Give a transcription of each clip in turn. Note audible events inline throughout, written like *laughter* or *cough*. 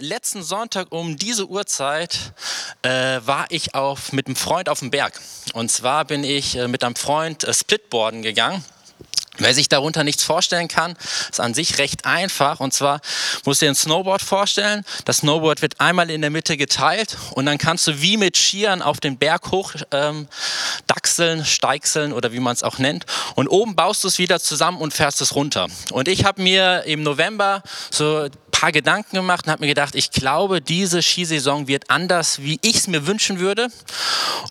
Letzten Sonntag um diese Uhrzeit äh, war ich auf, mit einem Freund auf dem Berg. Und zwar bin ich äh, mit einem Freund äh, Splitboarden gegangen. Wer sich darunter nichts vorstellen kann, ist an sich recht einfach. Und zwar musst du dir ein Snowboard vorstellen. Das Snowboard wird einmal in der Mitte geteilt und dann kannst du wie mit Skiern auf den Berg hoch ähm, dachseln, steigseln oder wie man es auch nennt. Und oben baust du es wieder zusammen und fährst es runter. Und ich habe mir im November so paar Gedanken gemacht und habe mir gedacht, ich glaube, diese Skisaison wird anders, wie ich es mir wünschen würde.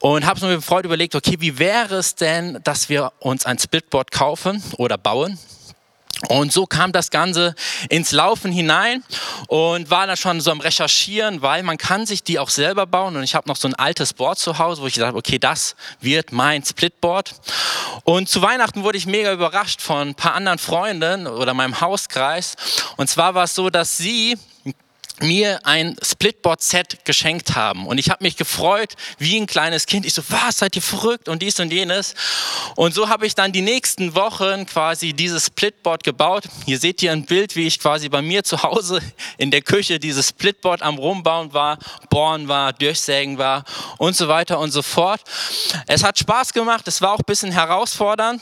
Und habe mir mit Freude überlegt, okay, wie wäre es denn, dass wir uns ein Splitboard kaufen oder bauen? Und so kam das Ganze ins Laufen hinein und war dann schon so am Recherchieren, weil man kann sich die auch selber bauen. Und ich habe noch so ein altes Board zu Hause, wo ich gesagt habe, okay, das wird mein Splitboard. Und zu Weihnachten wurde ich mega überrascht von ein paar anderen Freunden oder meinem Hauskreis. Und zwar war es so, dass sie mir ein Splitboard-Set geschenkt haben. Und ich habe mich gefreut wie ein kleines Kind. Ich so, was, seid ihr verrückt und dies und jenes. Und so habe ich dann die nächsten Wochen quasi dieses Splitboard gebaut. Hier seht ihr ein Bild, wie ich quasi bei mir zu Hause in der Küche dieses Splitboard am Rumbauen war, bohren war, durchsägen war und so weiter und so fort. Es hat Spaß gemacht, es war auch ein bisschen herausfordernd.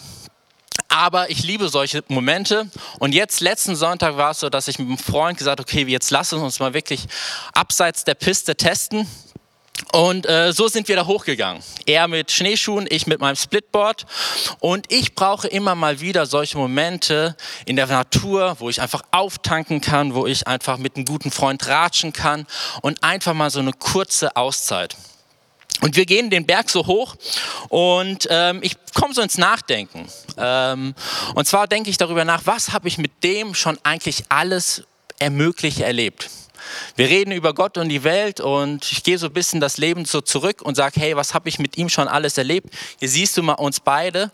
Aber ich liebe solche Momente. Und jetzt, letzten Sonntag war es so, dass ich mit einem Freund gesagt habe, okay, jetzt lass uns mal wirklich abseits der Piste testen. Und äh, so sind wir da hochgegangen. Er mit Schneeschuhen, ich mit meinem Splitboard. Und ich brauche immer mal wieder solche Momente in der Natur, wo ich einfach auftanken kann, wo ich einfach mit einem guten Freund ratschen kann und einfach mal so eine kurze Auszeit. Und wir gehen den Berg so hoch und ähm, ich komme so ins Nachdenken. Ähm, und zwar denke ich darüber nach, was habe ich mit dem schon eigentlich alles ermöglicht erlebt. Wir reden über Gott und die Welt und ich gehe so ein bisschen das Leben so zurück und sage, hey, was habe ich mit ihm schon alles erlebt? Hier siehst du mal uns beide.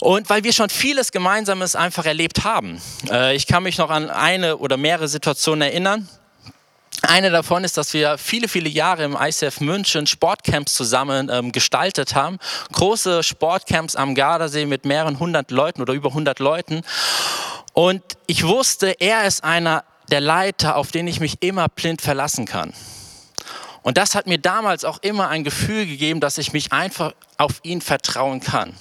Und weil wir schon vieles Gemeinsames einfach erlebt haben. Äh, ich kann mich noch an eine oder mehrere Situationen erinnern. Eine davon ist, dass wir viele, viele Jahre im ICF München Sportcamps zusammen ähm, gestaltet haben. Große Sportcamps am Gardasee mit mehreren hundert Leuten oder über hundert Leuten. Und ich wusste, er ist einer der Leiter, auf den ich mich immer blind verlassen kann. Und das hat mir damals auch immer ein Gefühl gegeben, dass ich mich einfach auf ihn vertrauen kann.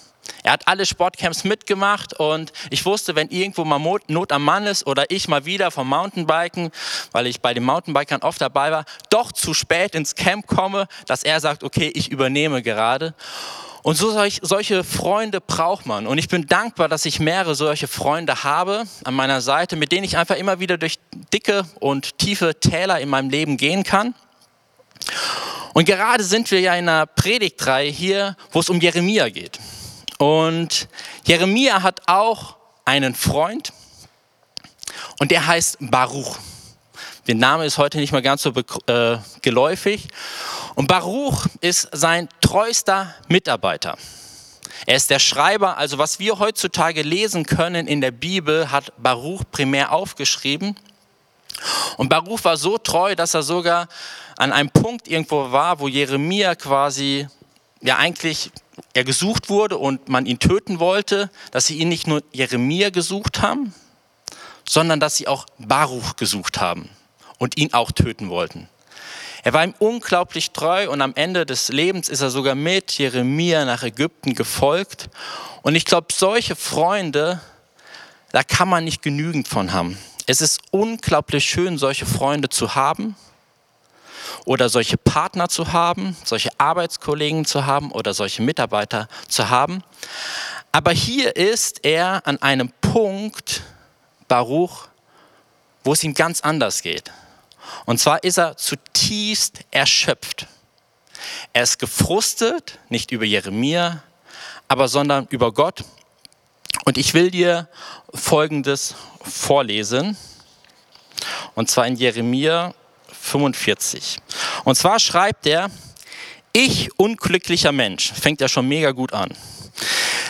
Er hat alle Sportcamps mitgemacht und ich wusste, wenn irgendwo mal Not am Mann ist oder ich mal wieder vom Mountainbiken, weil ich bei den Mountainbikern oft dabei war, doch zu spät ins Camp komme, dass er sagt, okay, ich übernehme gerade. Und so solch, solche Freunde braucht man. Und ich bin dankbar, dass ich mehrere solche Freunde habe an meiner Seite, mit denen ich einfach immer wieder durch dicke und tiefe Täler in meinem Leben gehen kann. Und gerade sind wir ja in einer Predigtreihe hier, wo es um Jeremia geht. Und Jeremia hat auch einen Freund und der heißt Baruch. Der Name ist heute nicht mehr ganz so äh, geläufig. Und Baruch ist sein treuster Mitarbeiter. Er ist der Schreiber, also was wir heutzutage lesen können in der Bibel, hat Baruch primär aufgeschrieben. Und Baruch war so treu, dass er sogar an einem Punkt irgendwo war, wo Jeremia quasi ja eigentlich er gesucht wurde und man ihn töten wollte, dass sie ihn nicht nur Jeremia gesucht haben, sondern dass sie auch Baruch gesucht haben und ihn auch töten wollten. Er war ihm unglaublich treu und am Ende des Lebens ist er sogar mit Jeremia nach Ägypten gefolgt. Und ich glaube, solche Freunde, da kann man nicht genügend von haben. Es ist unglaublich schön, solche Freunde zu haben oder solche Partner zu haben, solche Arbeitskollegen zu haben oder solche Mitarbeiter zu haben. Aber hier ist er an einem Punkt, Baruch, wo es ihm ganz anders geht. Und zwar ist er zutiefst erschöpft. Er ist gefrustet, nicht über Jeremia, aber sondern über Gott. Und ich will dir Folgendes vorlesen. Und zwar in Jeremia 45. Und zwar schreibt er, ich unglücklicher Mensch, fängt er schon mega gut an.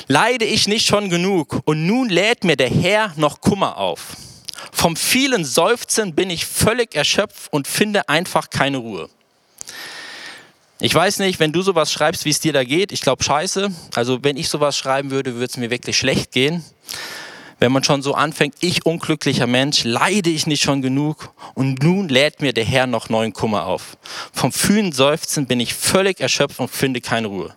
Leide ich nicht schon genug und nun lädt mir der Herr noch Kummer auf. Vom vielen Seufzen bin ich völlig erschöpft und finde einfach keine Ruhe. Ich weiß nicht, wenn du sowas schreibst, wie es dir da geht. Ich glaube, scheiße. Also, wenn ich sowas schreiben würde, würde es mir wirklich schlecht gehen. Wenn man schon so anfängt, ich unglücklicher Mensch, leide ich nicht schon genug und nun lädt mir der Herr noch neuen Kummer auf. Vom fühlen Seufzen bin ich völlig erschöpft und finde keine Ruhe.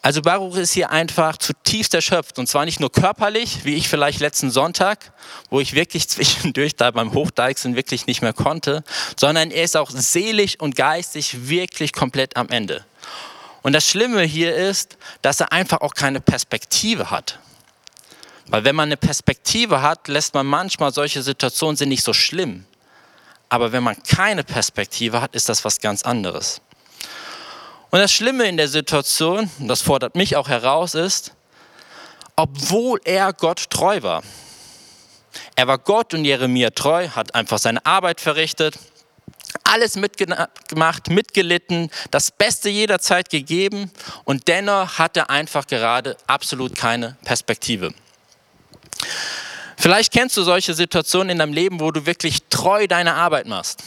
Also Baruch ist hier einfach zutiefst erschöpft und zwar nicht nur körperlich, wie ich vielleicht letzten Sonntag, wo ich wirklich *laughs* zwischendurch da beim Hochdeichsen wirklich nicht mehr konnte, sondern er ist auch seelisch und geistig wirklich komplett am Ende. Und das Schlimme hier ist, dass er einfach auch keine Perspektive hat. Weil wenn man eine Perspektive hat, lässt man manchmal solche Situationen sind nicht so schlimm. Aber wenn man keine Perspektive hat, ist das was ganz anderes. Und das Schlimme in der Situation, das fordert mich auch heraus, ist, obwohl er Gott treu war. Er war Gott und Jeremia treu, hat einfach seine Arbeit verrichtet, alles mitgemacht, mitgelitten, das Beste jederzeit gegeben und dennoch hat er einfach gerade absolut keine Perspektive. Vielleicht kennst du solche Situationen in deinem Leben, wo du wirklich treu deine Arbeit machst.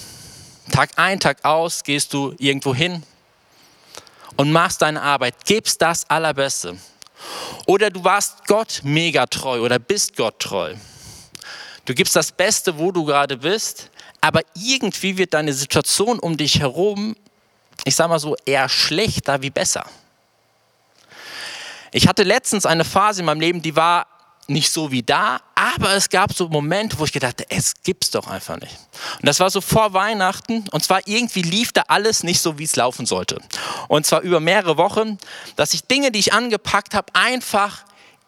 Tag ein, Tag aus gehst du irgendwo hin und machst deine Arbeit, gibst das Allerbeste. Oder du warst Gott mega treu oder bist Gott treu. Du gibst das Beste, wo du gerade bist, aber irgendwie wird deine Situation um dich herum, ich sag mal so, eher schlechter wie besser. Ich hatte letztens eine Phase in meinem Leben, die war nicht so wie da, aber es gab so Momente, wo ich gedacht habe, es gibt's doch einfach nicht. Und das war so vor Weihnachten und zwar irgendwie lief da alles nicht so, wie es laufen sollte. Und zwar über mehrere Wochen, dass ich Dinge, die ich angepackt habe, einfach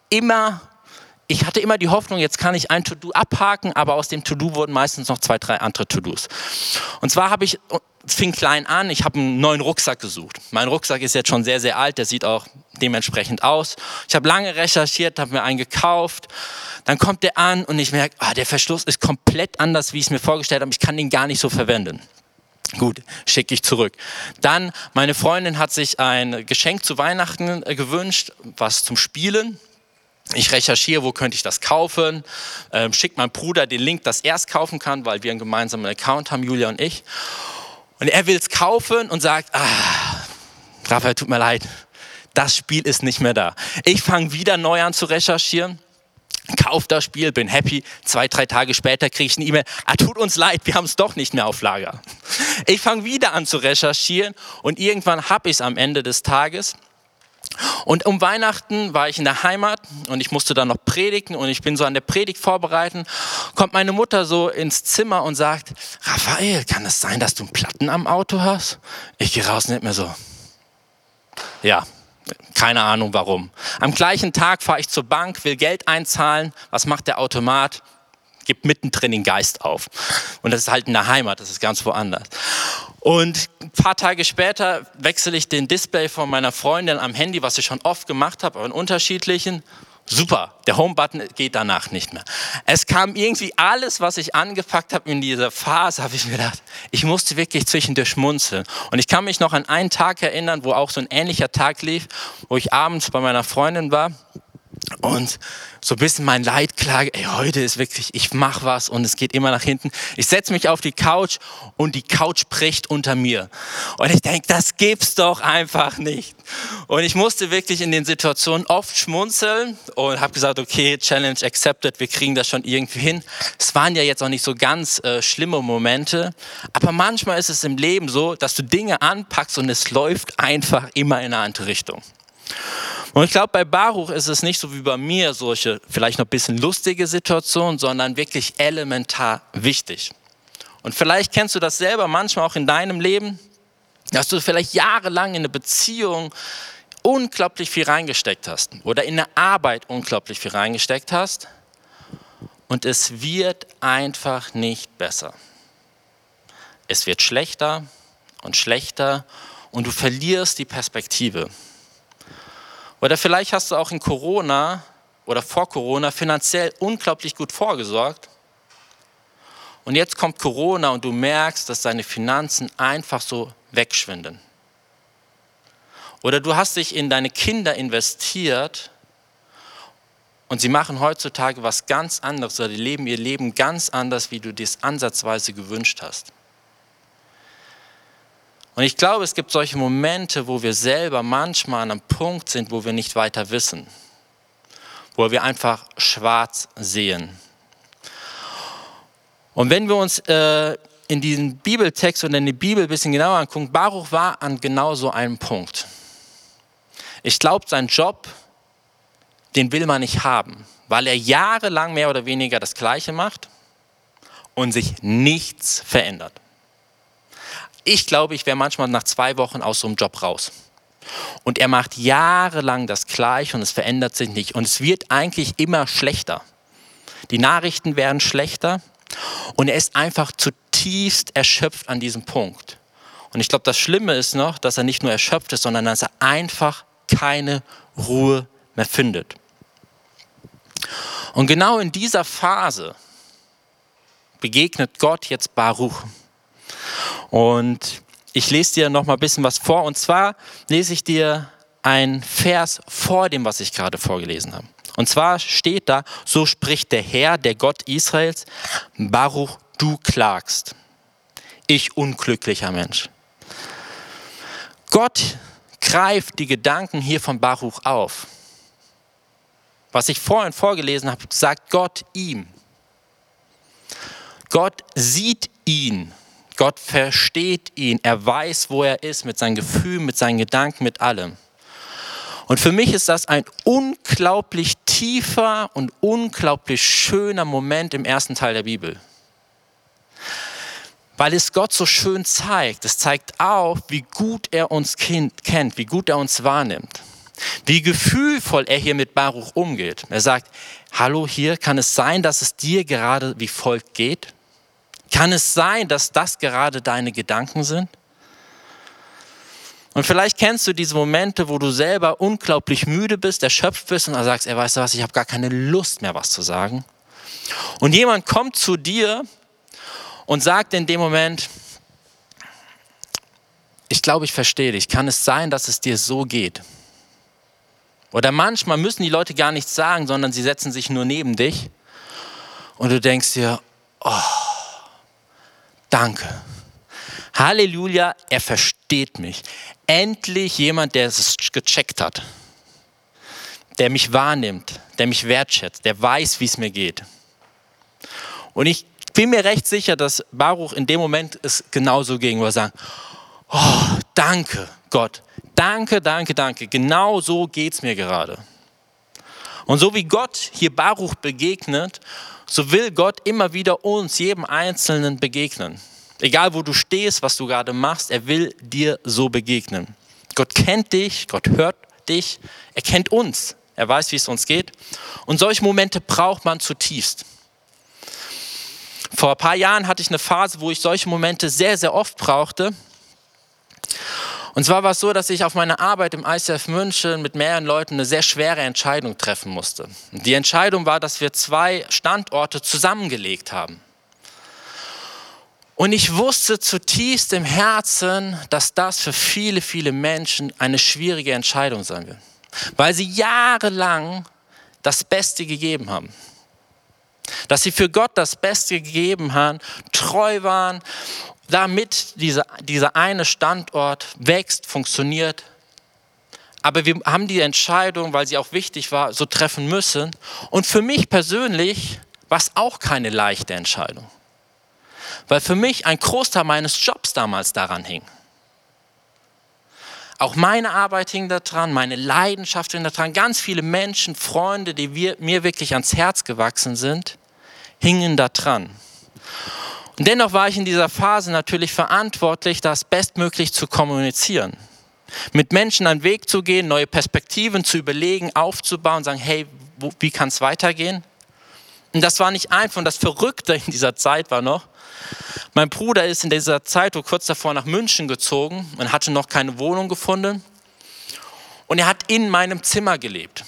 immer ich hatte immer die Hoffnung, jetzt kann ich ein To-Do abhaken, aber aus dem To-Do wurden meistens noch zwei, drei andere To-Dos. Und zwar habe ich, es fing klein an, ich habe einen neuen Rucksack gesucht. Mein Rucksack ist jetzt schon sehr, sehr alt, der sieht auch dementsprechend aus. Ich habe lange recherchiert, habe mir einen gekauft. Dann kommt der an und ich merke, ah, der Verschluss ist komplett anders, wie ich es mir vorgestellt habe. Ich kann den gar nicht so verwenden. Gut, schicke ich zurück. Dann, meine Freundin hat sich ein Geschenk zu Weihnachten äh, gewünscht, was zum Spielen. Ich recherchiere, wo könnte ich das kaufen, ähm, schickt meinem Bruder den Link, dass er es kaufen kann, weil wir einen gemeinsamen Account haben, Julia und ich. Und er will es kaufen und sagt, ah, Raphael, tut mir leid, das Spiel ist nicht mehr da. Ich fange wieder neu an zu recherchieren, kauf das Spiel, bin happy. Zwei, drei Tage später kriege ich eine E-Mail, ah, tut uns leid, wir haben es doch nicht mehr auf Lager. Ich fange wieder an zu recherchieren und irgendwann habe ich es am Ende des Tages. Und um Weihnachten war ich in der Heimat und ich musste dann noch predigen und ich bin so an der Predigt vorbereiten. Kommt meine Mutter so ins Zimmer und sagt, Raphael, kann es sein, dass du einen Platten am Auto hast? Ich gehe raus und nicht mehr so. Ja, keine Ahnung warum. Am gleichen Tag fahre ich zur Bank, will Geld einzahlen. Was macht der Automat? Gibt mittendrin den Geist auf. Und das ist halt in der Heimat, das ist ganz woanders. Und ein paar Tage später wechsle ich den Display von meiner Freundin am Handy, was ich schon oft gemacht habe, aber in unterschiedlichen. Super, der Home-Button geht danach nicht mehr. Es kam irgendwie alles, was ich angepackt habe in dieser Phase, habe ich mir gedacht, ich musste wirklich zwischendurch schmunzeln. Und ich kann mich noch an einen Tag erinnern, wo auch so ein ähnlicher Tag lief, wo ich abends bei meiner Freundin war und so ein bisschen mein Leid klage, ey, heute ist wirklich, ich mache was und es geht immer nach hinten. Ich setze mich auf die Couch und die Couch bricht unter mir. Und ich denke, das gibt's doch einfach nicht. Und ich musste wirklich in den Situationen oft schmunzeln und habe gesagt, okay, Challenge accepted, wir kriegen das schon irgendwie hin. Es waren ja jetzt auch nicht so ganz äh, schlimme Momente, aber manchmal ist es im Leben so, dass du Dinge anpackst und es läuft einfach immer in eine andere Richtung. Und ich glaube, bei Baruch ist es nicht so wie bei mir solche vielleicht noch ein bisschen lustige Situationen, sondern wirklich elementar wichtig. Und vielleicht kennst du das selber manchmal auch in deinem Leben, dass du vielleicht jahrelang in eine Beziehung unglaublich viel reingesteckt hast oder in eine Arbeit unglaublich viel reingesteckt hast und es wird einfach nicht besser. Es wird schlechter und schlechter und du verlierst die Perspektive. Oder vielleicht hast du auch in Corona oder vor Corona finanziell unglaublich gut vorgesorgt. Und jetzt kommt Corona und du merkst, dass deine Finanzen einfach so wegschwinden. Oder du hast dich in deine Kinder investiert und sie machen heutzutage was ganz anderes oder die leben ihr Leben ganz anders, wie du dies ansatzweise gewünscht hast. Und ich glaube, es gibt solche Momente, wo wir selber manchmal an einem Punkt sind, wo wir nicht weiter wissen. wo wir einfach schwarz sehen. Und wenn wir uns äh, in diesen Bibeltext und in die Bibel ein bisschen genauer angucken, Baruch war an genau so einem Punkt. Ich glaube, sein Job, den will man nicht haben, weil er jahrelang mehr oder weniger das Gleiche macht und sich nichts verändert. Ich glaube, ich wäre manchmal nach zwei Wochen aus so einem Job raus. Und er macht jahrelang das Gleiche und es verändert sich nicht. Und es wird eigentlich immer schlechter. Die Nachrichten werden schlechter und er ist einfach zutiefst erschöpft an diesem Punkt. Und ich glaube, das Schlimme ist noch, dass er nicht nur erschöpft ist, sondern dass er einfach keine Ruhe mehr findet. Und genau in dieser Phase begegnet Gott jetzt Baruch. Und ich lese dir noch mal ein bisschen was vor. Und zwar lese ich dir ein Vers vor dem, was ich gerade vorgelesen habe. Und zwar steht da, so spricht der Herr, der Gott Israels, Baruch, du klagst. Ich unglücklicher Mensch. Gott greift die Gedanken hier von Baruch auf. Was ich vorhin vorgelesen habe, sagt Gott ihm. Gott sieht ihn. Gott versteht ihn. Er weiß, wo er ist, mit seinen Gefühlen, mit seinen Gedanken, mit allem. Und für mich ist das ein unglaublich tiefer und unglaublich schöner Moment im ersten Teil der Bibel. Weil es Gott so schön zeigt. Es zeigt auch, wie gut er uns kennt, wie gut er uns wahrnimmt. Wie gefühlvoll er hier mit Baruch umgeht. Er sagt, hallo hier, kann es sein, dass es dir gerade wie folgt geht? Kann es sein, dass das gerade deine Gedanken sind? Und vielleicht kennst du diese Momente, wo du selber unglaublich müde bist, erschöpft bist und sagst, er weißt du was, ich habe gar keine Lust mehr, was zu sagen. Und jemand kommt zu dir und sagt in dem Moment, ich glaube, ich verstehe dich. Kann es sein, dass es dir so geht? Oder manchmal müssen die Leute gar nichts sagen, sondern sie setzen sich nur neben dich und du denkst dir, oh, danke. Halleluja, er versteht mich. Endlich jemand, der es gecheckt hat, der mich wahrnimmt, der mich wertschätzt, der weiß, wie es mir geht. Und ich bin mir recht sicher, dass Baruch in dem Moment es genauso ging, wo er sagt, oh, danke Gott, danke, danke, danke, genau so geht es mir gerade. Und so wie Gott hier Baruch begegnet, so will Gott immer wieder uns, jedem Einzelnen begegnen. Egal wo du stehst, was du gerade machst, er will dir so begegnen. Gott kennt dich, Gott hört dich, er kennt uns, er weiß, wie es uns geht. Und solche Momente braucht man zutiefst. Vor ein paar Jahren hatte ich eine Phase, wo ich solche Momente sehr, sehr oft brauchte. Und zwar war es so, dass ich auf meiner Arbeit im ICF München mit mehreren Leuten eine sehr schwere Entscheidung treffen musste. Die Entscheidung war, dass wir zwei Standorte zusammengelegt haben. Und ich wusste zutiefst im Herzen, dass das für viele, viele Menschen eine schwierige Entscheidung sein wird, weil sie jahrelang das Beste gegeben haben. Dass sie für Gott das Beste gegeben haben, treu waren, damit dieser, dieser eine Standort wächst, funktioniert. Aber wir haben die Entscheidung, weil sie auch wichtig war, so treffen müssen. Und für mich persönlich war es auch keine leichte Entscheidung weil für mich ein Großteil meines Jobs damals daran hing. Auch meine Arbeit hing daran, meine Leidenschaft hing daran. Ganz viele Menschen, Freunde, die wir, mir wirklich ans Herz gewachsen sind, hingen daran. Und dennoch war ich in dieser Phase natürlich verantwortlich, das bestmöglich zu kommunizieren. Mit Menschen einen Weg zu gehen, neue Perspektiven zu überlegen, aufzubauen, sagen, hey, wo, wie kann es weitergehen? Und das war nicht einfach. Und das Verrückte in dieser Zeit war noch, mein Bruder ist in dieser Zeit kurz davor nach München gezogen und hatte noch keine Wohnung gefunden. Und er hat in meinem Zimmer gelebt.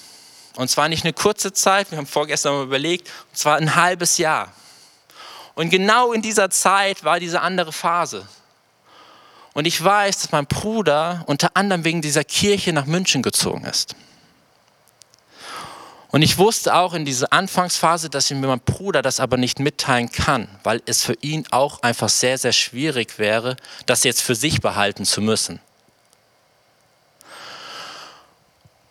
Und zwar nicht eine kurze Zeit, wir haben vorgestern mal überlegt, und zwar ein halbes Jahr. Und genau in dieser Zeit war diese andere Phase. Und ich weiß, dass mein Bruder unter anderem wegen dieser Kirche nach München gezogen ist. Und ich wusste auch in dieser Anfangsphase, dass ich mir mein Bruder das aber nicht mitteilen kann, weil es für ihn auch einfach sehr, sehr schwierig wäre, das jetzt für sich behalten zu müssen.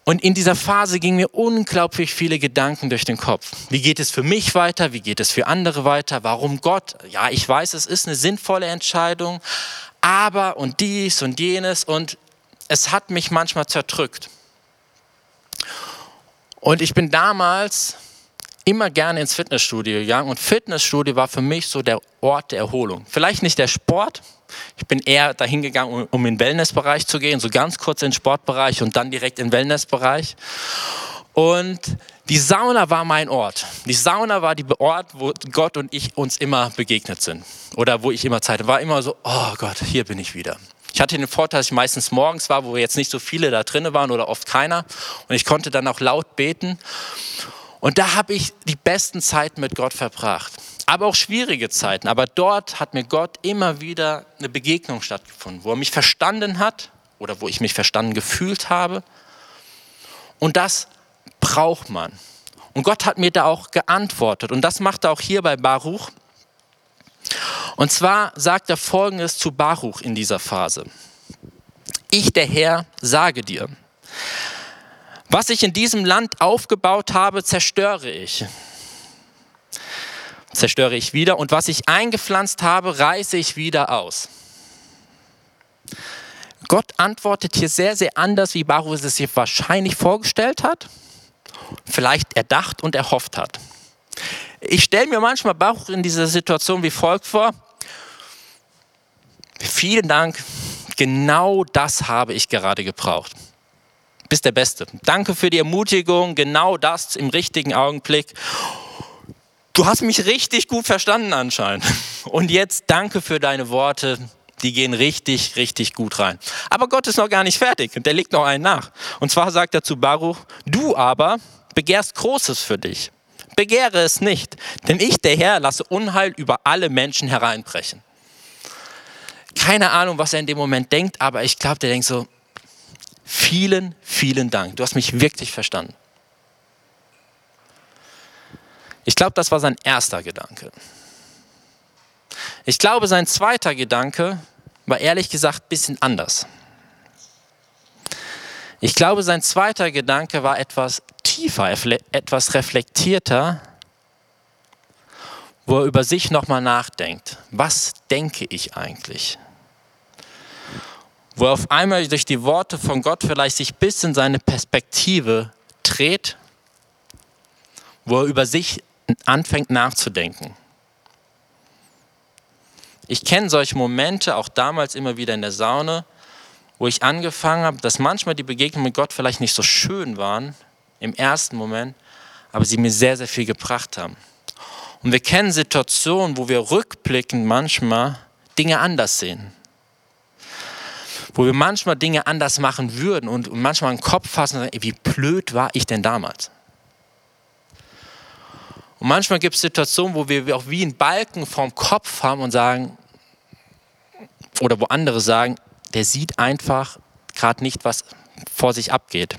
Und in dieser Phase gingen mir unglaublich viele Gedanken durch den Kopf. Wie geht es für mich weiter? Wie geht es für andere weiter? Warum Gott? Ja, ich weiß, es ist eine sinnvolle Entscheidung, aber und dies und jenes und es hat mich manchmal zerdrückt. Und ich bin damals immer gerne ins Fitnessstudio gegangen und Fitnessstudio war für mich so der Ort der Erholung. Vielleicht nicht der Sport. Ich bin eher dahin gegangen, um in den Wellnessbereich zu gehen, so ganz kurz in den Sportbereich und dann direkt in den Wellnessbereich. Und die Sauna war mein Ort. Die Sauna war der Ort, wo Gott und ich uns immer begegnet sind. Oder wo ich immer Zeit hatte. War immer so, oh Gott, hier bin ich wieder. Ich hatte den Vorteil, dass ich meistens morgens war, wo jetzt nicht so viele da drinnen waren oder oft keiner. Und ich konnte dann auch laut beten. Und da habe ich die besten Zeiten mit Gott verbracht. Aber auch schwierige Zeiten. Aber dort hat mir Gott immer wieder eine Begegnung stattgefunden, wo er mich verstanden hat oder wo ich mich verstanden gefühlt habe. Und das braucht man. Und Gott hat mir da auch geantwortet. Und das macht er auch hier bei Baruch. Und zwar sagt er Folgendes zu Baruch in dieser Phase. Ich, der Herr, sage dir, was ich in diesem Land aufgebaut habe, zerstöre ich. Zerstöre ich wieder und was ich eingepflanzt habe, reiße ich wieder aus. Gott antwortet hier sehr, sehr anders, wie Baruch es sich wahrscheinlich vorgestellt hat, vielleicht erdacht und erhofft hat. Ich stelle mir manchmal Baruch in dieser Situation wie folgt vor. Vielen Dank, genau das habe ich gerade gebraucht bist der Beste. Danke für die Ermutigung, genau das im richtigen Augenblick. Du hast mich richtig gut verstanden anscheinend. Und jetzt danke für deine Worte. Die gehen richtig, richtig gut rein. Aber Gott ist noch gar nicht fertig und der legt noch einen nach. Und zwar sagt er zu Baruch, du aber begehrst Großes für dich. Begehre es nicht, denn ich, der Herr, lasse Unheil über alle Menschen hereinbrechen. Keine Ahnung, was er in dem Moment denkt, aber ich glaube, der denkt so, Vielen, vielen Dank. Du hast mich wirklich verstanden. Ich glaube, das war sein erster Gedanke. Ich glaube, sein zweiter Gedanke war ehrlich gesagt ein bisschen anders. Ich glaube, sein zweiter Gedanke war etwas tiefer, etwas reflektierter, wo er über sich nochmal nachdenkt. Was denke ich eigentlich? wo er auf einmal durch die Worte von Gott vielleicht sich bis in seine Perspektive dreht, wo er über sich anfängt nachzudenken. Ich kenne solche Momente auch damals immer wieder in der Sauna, wo ich angefangen habe, dass manchmal die Begegnungen mit Gott vielleicht nicht so schön waren im ersten Moment, aber sie mir sehr, sehr viel gebracht haben. Und wir kennen Situationen, wo wir rückblickend manchmal Dinge anders sehen wo wir manchmal Dinge anders machen würden und, manchmal einen Kopf fassen und sagen, wie blöd war ich denn damals? Und manchmal gibt es Situationen, wo wir auch wie einen Balken vorm Kopf haben und sagen, oder wo andere sagen, der sieht einfach gerade nicht, was vor sich abgeht.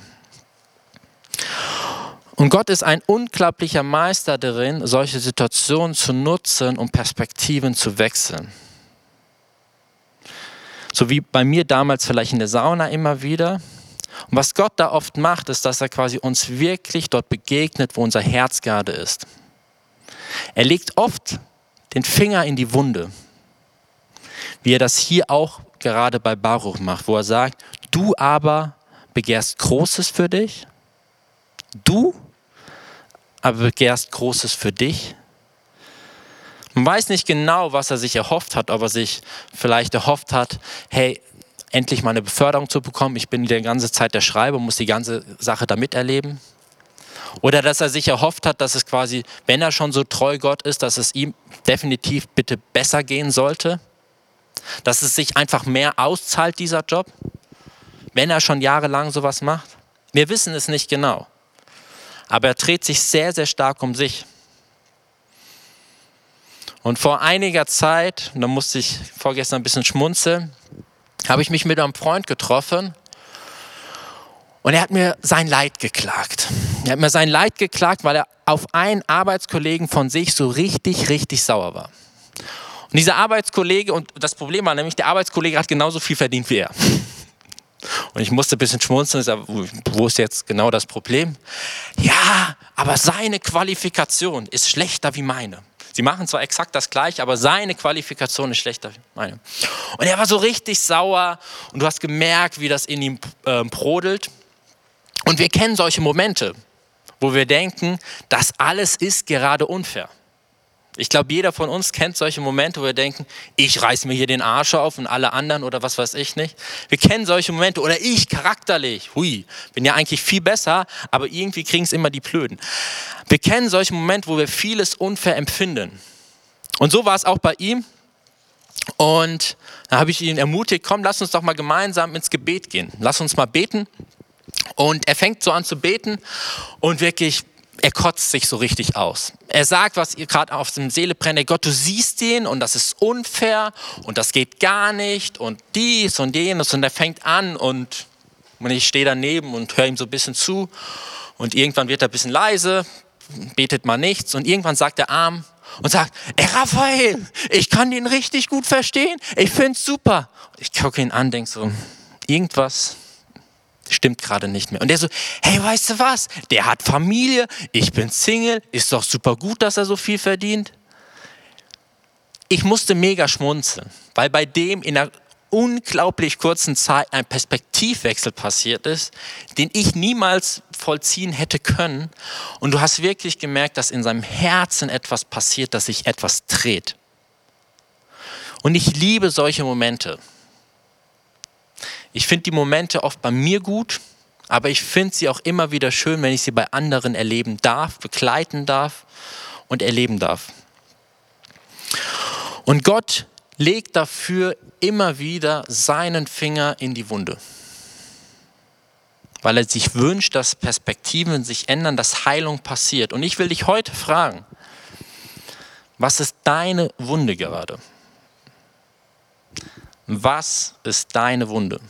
Und Gott ist ein unglaublicher Meister darin, solche Situationen zu nutzen, um Perspektiven zu wechseln. So wie bei mir damals vielleicht in der Sauna immer wieder. Und was Gott da oft macht, ist, dass er quasi uns wirklich dort begegnet, wo unser Herz gerade ist. Er legt oft den Finger in die Wunde, wie er das hier auch gerade bei Baruch macht, wo er sagt, du aber begehrst Großes für dich, du aber begehrst Großes für dich man weiß nicht genau, was er sich erhofft hat, ob er sich vielleicht erhofft hat, hey, endlich mal eine Beförderung zu bekommen. Ich bin die ganze Zeit der Schreiber, muss die ganze Sache da miterleben. Oder dass er sich erhofft hat, dass es quasi, wenn er schon so treu Gott ist, dass es ihm definitiv bitte besser gehen sollte. Dass es sich einfach mehr auszahlt, dieser Job, wenn er schon jahrelang sowas macht. Wir wissen es nicht genau. Aber er dreht sich sehr, sehr stark um sich. Und vor einiger Zeit, da musste ich vorgestern ein bisschen schmunzeln, habe ich mich mit einem Freund getroffen und er hat mir sein Leid geklagt. Er hat mir sein Leid geklagt, weil er auf einen Arbeitskollegen von sich so richtig, richtig sauer war. Und dieser Arbeitskollege, und das Problem war nämlich, der Arbeitskollege hat genauso viel verdient wie er. Und ich musste ein bisschen schmunzeln, wo ist jetzt genau das Problem? Ja, aber seine Qualifikation ist schlechter wie meine. Sie machen zwar exakt das gleiche, aber seine Qualifikation ist schlechter wie meine. Und er war so richtig sauer und du hast gemerkt, wie das in ihm äh, brodelt. Und wir kennen solche Momente, wo wir denken, das alles ist gerade unfair. Ich glaube, jeder von uns kennt solche Momente, wo wir denken, ich reiß mir hier den Arsch auf und alle anderen oder was weiß ich nicht. Wir kennen solche Momente oder ich charakterlich, hui, bin ja eigentlich viel besser, aber irgendwie kriegen es immer die Plöden. Wir kennen solche Momente, wo wir vieles unfair empfinden. Und so war es auch bei ihm. Und da habe ich ihn ermutigt, komm, lass uns doch mal gemeinsam ins Gebet gehen. Lass uns mal beten. Und er fängt so an zu beten und wirklich er kotzt sich so richtig aus. Er sagt, was ihr gerade auf dem Seele brennt, Gott, du siehst ihn und das ist unfair und das geht gar nicht und dies und jenes und er fängt an und, ich stehe daneben und höre ihm so ein bisschen zu und irgendwann wird er ein bisschen leise, betet mal nichts und irgendwann sagt er arm und sagt, ey Raphael, ich kann den richtig gut verstehen, ich finde es super. Ich gucke ihn an, denke so, irgendwas stimmt gerade nicht mehr. Und der so, hey, weißt du was? Der hat Familie, ich bin Single, ist doch super gut, dass er so viel verdient. Ich musste mega schmunzeln, weil bei dem in einer unglaublich kurzen Zeit ein Perspektivwechsel passiert ist, den ich niemals vollziehen hätte können. Und du hast wirklich gemerkt, dass in seinem Herzen etwas passiert, dass sich etwas dreht. Und ich liebe solche Momente. Ich finde die Momente oft bei mir gut, aber ich finde sie auch immer wieder schön, wenn ich sie bei anderen erleben darf, begleiten darf und erleben darf. Und Gott legt dafür immer wieder seinen Finger in die Wunde, weil er sich wünscht, dass Perspektiven sich ändern, dass Heilung passiert. Und ich will dich heute fragen, was ist deine Wunde gerade? Was ist deine Wunde?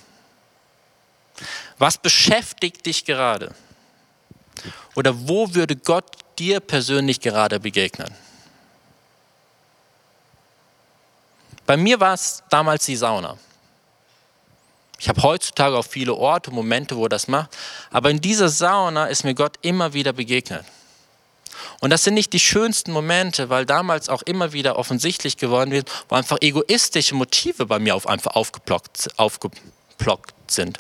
Was beschäftigt dich gerade? Oder wo würde Gott dir persönlich gerade begegnen? Bei mir war es damals die Sauna. Ich habe heutzutage auch viele Orte, Momente, wo das macht. Aber in dieser Sauna ist mir Gott immer wieder begegnet. Und das sind nicht die schönsten Momente, weil damals auch immer wieder offensichtlich geworden wird, wo einfach egoistische Motive bei mir auf einfach aufgeplockt, aufgeplockt sind.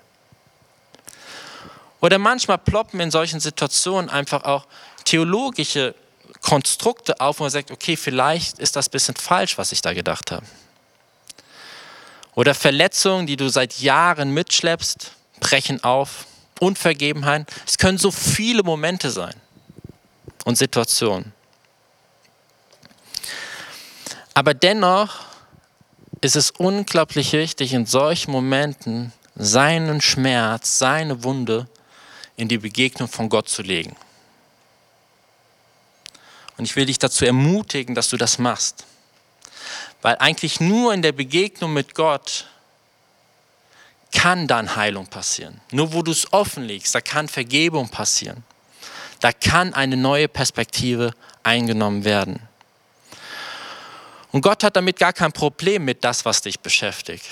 Oder manchmal ploppen in solchen Situationen einfach auch theologische Konstrukte auf, wo man sagt, okay, vielleicht ist das ein bisschen falsch, was ich da gedacht habe. Oder Verletzungen, die du seit Jahren mitschleppst, brechen auf. Unvergebenheit. Es können so viele Momente sein und Situationen. Aber dennoch ist es unglaublich wichtig, in solchen Momenten seinen Schmerz, seine Wunde in die Begegnung von Gott zu legen. Und ich will dich dazu ermutigen, dass du das machst. Weil eigentlich nur in der Begegnung mit Gott kann dann Heilung passieren. Nur wo du es offenlegst, da kann Vergebung passieren. Da kann eine neue Perspektive eingenommen werden. Und Gott hat damit gar kein Problem mit das, was dich beschäftigt.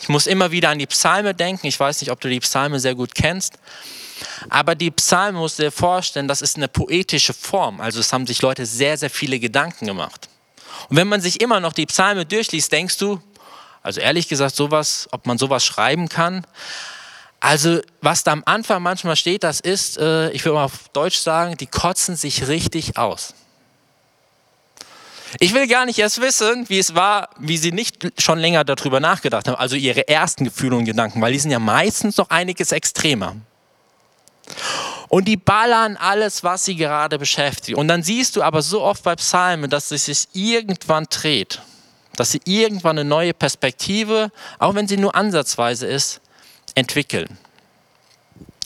Ich muss immer wieder an die Psalme denken. Ich weiß nicht, ob du die Psalme sehr gut kennst. Aber die Psalmen musst du dir vorstellen, das ist eine poetische Form. Also es haben sich Leute sehr, sehr viele Gedanken gemacht. Und wenn man sich immer noch die Psalme durchliest, denkst du, also ehrlich gesagt, sowas, ob man sowas schreiben kann. Also was da am Anfang manchmal steht, das ist, äh, ich will mal auf Deutsch sagen, die kotzen sich richtig aus. Ich will gar nicht erst wissen, wie es war, wie sie nicht schon länger darüber nachgedacht haben, also ihre ersten Gefühle und Gedanken, weil die sind ja meistens noch einiges extremer. Und die ballern alles, was sie gerade beschäftigt. Und dann siehst du aber so oft bei Psalmen, dass es sich irgendwann dreht. Dass sie irgendwann eine neue Perspektive, auch wenn sie nur ansatzweise ist, entwickeln.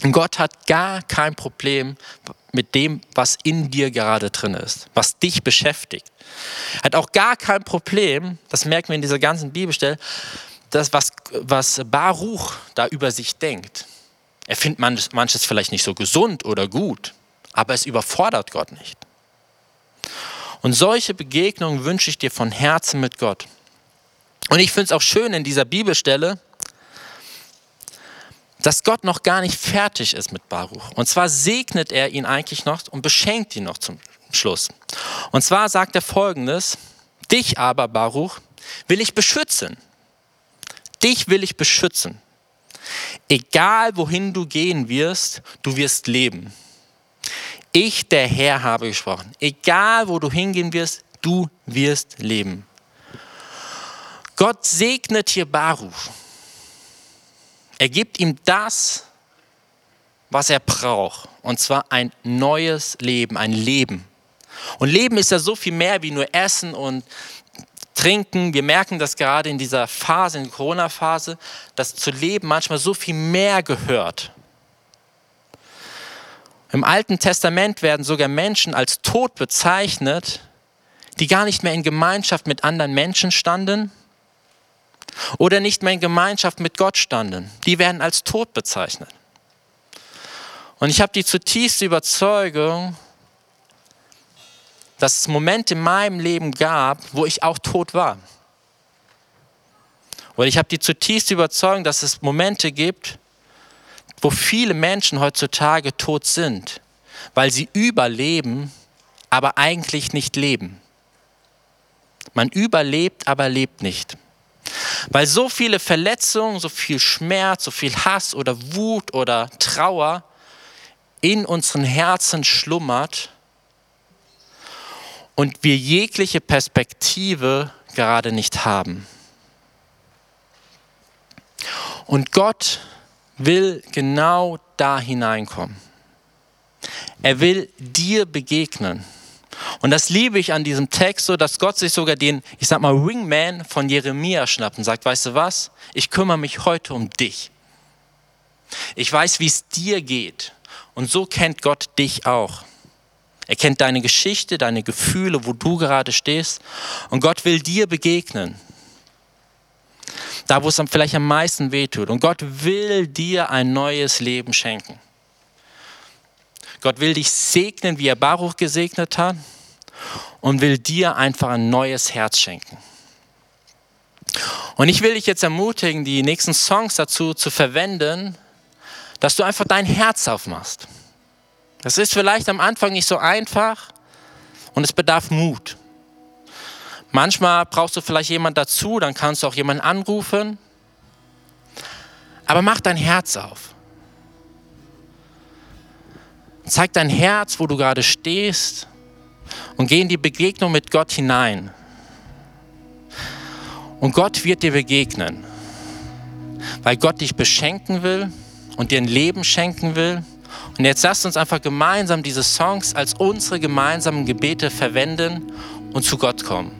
Und Gott hat gar kein Problem mit dem, was in dir gerade drin ist, was dich beschäftigt. Hat auch gar kein Problem, das merken wir in dieser ganzen Bibelstelle, das, was, was Baruch da über sich denkt. Er findet manches, manches vielleicht nicht so gesund oder gut, aber es überfordert Gott nicht. Und solche Begegnungen wünsche ich dir von Herzen mit Gott. Und ich finde es auch schön in dieser Bibelstelle, dass Gott noch gar nicht fertig ist mit Baruch. Und zwar segnet er ihn eigentlich noch und beschenkt ihn noch zum Schluss. Und zwar sagt er folgendes, dich aber, Baruch, will ich beschützen. Dich will ich beschützen. Egal wohin du gehen wirst, du wirst leben. Ich, der Herr, habe gesprochen. Egal wo du hingehen wirst, du wirst leben. Gott segnet hier Baruch. Er gibt ihm das, was er braucht. Und zwar ein neues Leben, ein Leben. Und Leben ist ja so viel mehr wie nur Essen und Trinken. Wir merken das gerade in dieser Phase, in der Corona-Phase, dass zu Leben manchmal so viel mehr gehört. Im Alten Testament werden sogar Menschen als tot bezeichnet, die gar nicht mehr in Gemeinschaft mit anderen Menschen standen oder nicht mehr in Gemeinschaft mit Gott standen. Die werden als tot bezeichnet. Und ich habe die zutiefste Überzeugung, dass es Momente in meinem Leben gab, wo ich auch tot war. Und ich habe die zutiefste Überzeugung, dass es Momente gibt, wo viele Menschen heutzutage tot sind, weil sie überleben, aber eigentlich nicht leben. Man überlebt, aber lebt nicht. Weil so viele Verletzungen, so viel Schmerz, so viel Hass oder Wut oder Trauer in unseren Herzen schlummert und wir jegliche Perspektive gerade nicht haben. Und Gott will genau da hineinkommen. Er will dir begegnen. Und das liebe ich an diesem Text so, dass Gott sich sogar den, ich sag mal, Wingman von Jeremia schnappt und sagt, weißt du was? Ich kümmere mich heute um dich. Ich weiß, wie es dir geht. Und so kennt Gott dich auch. Er kennt deine Geschichte, deine Gefühle, wo du gerade stehst. Und Gott will dir begegnen. Da, wo es vielleicht am meisten wehtut. Und Gott will dir ein neues Leben schenken. Gott will dich segnen, wie er Baruch gesegnet hat und will dir einfach ein neues Herz schenken. Und ich will dich jetzt ermutigen, die nächsten Songs dazu zu verwenden, dass du einfach dein Herz aufmachst. Das ist vielleicht am Anfang nicht so einfach und es bedarf Mut. Manchmal brauchst du vielleicht jemand dazu, dann kannst du auch jemanden anrufen. Aber mach dein Herz auf. Zeig dein Herz, wo du gerade stehst und geh in die Begegnung mit Gott hinein. Und Gott wird dir begegnen, weil Gott dich beschenken will und dir ein Leben schenken will. Und jetzt lasst uns einfach gemeinsam diese Songs als unsere gemeinsamen Gebete verwenden und zu Gott kommen.